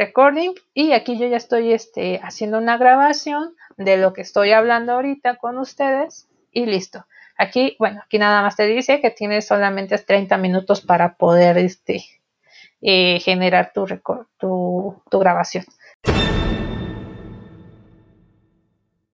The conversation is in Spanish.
recording y aquí yo ya estoy este, haciendo una grabación de lo que estoy hablando ahorita con ustedes y listo. Aquí, bueno, aquí nada más te dice que tienes solamente 30 minutos para poder este, eh, generar tu, tu, tu grabación.